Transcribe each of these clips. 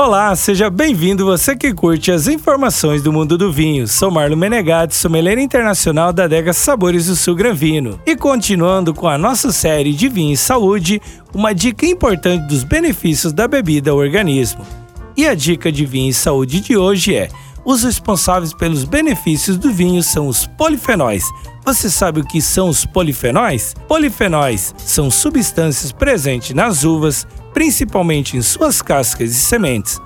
Olá, seja bem-vindo você que curte as informações do mundo do vinho. Sou Marlon Menegatti, sommelier internacional da adega Sabores do Sul Gran Vino. E continuando com a nossa série de vinho e saúde, uma dica importante dos benefícios da bebida ao organismo. E a dica de vinho e saúde de hoje é: os responsáveis pelos benefícios do vinho são os polifenóis. Você sabe o que são os polifenóis? Polifenóis são substâncias presentes nas uvas, principalmente em suas cascas e sementes.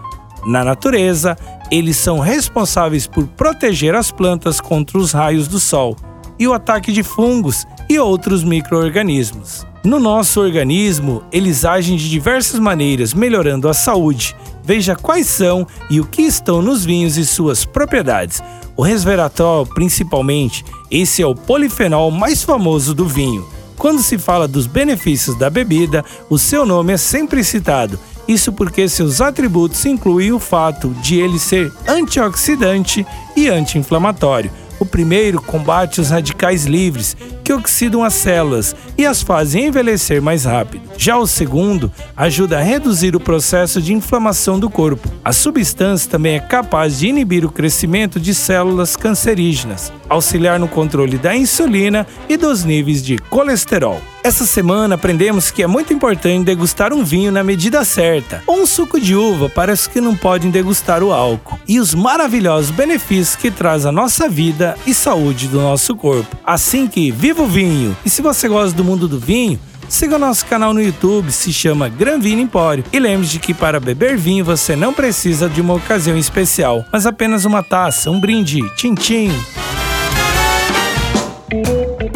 Na natureza, eles são responsáveis por proteger as plantas contra os raios do sol e o ataque de fungos e outros micro-organismos. No nosso organismo, eles agem de diversas maneiras, melhorando a saúde. Veja quais são e o que estão nos vinhos e suas propriedades. O resveratrol, principalmente, esse é o polifenol mais famoso do vinho. Quando se fala dos benefícios da bebida, o seu nome é sempre citado. Isso porque seus atributos incluem o fato de ele ser antioxidante e anti-inflamatório. O primeiro combate os radicais livres, que oxidam as células e as fazem envelhecer mais rápido. Já o segundo ajuda a reduzir o processo de inflamação do corpo. A substância também é capaz de inibir o crescimento de células cancerígenas, auxiliar no controle da insulina e dos níveis de colesterol. Essa semana aprendemos que é muito importante degustar um vinho na medida certa, ou um suco de uva para os que não podem degustar o álcool, e os maravilhosos benefícios que traz a nossa vida e saúde do nosso corpo. Assim que viva vinho! E se você gosta do mundo do vinho, Siga o nosso canal no YouTube, se chama Gran Vino Empório. E lembre-se que para beber vinho você não precisa de uma ocasião especial, mas apenas uma taça, um brinde. Tchim, tchim.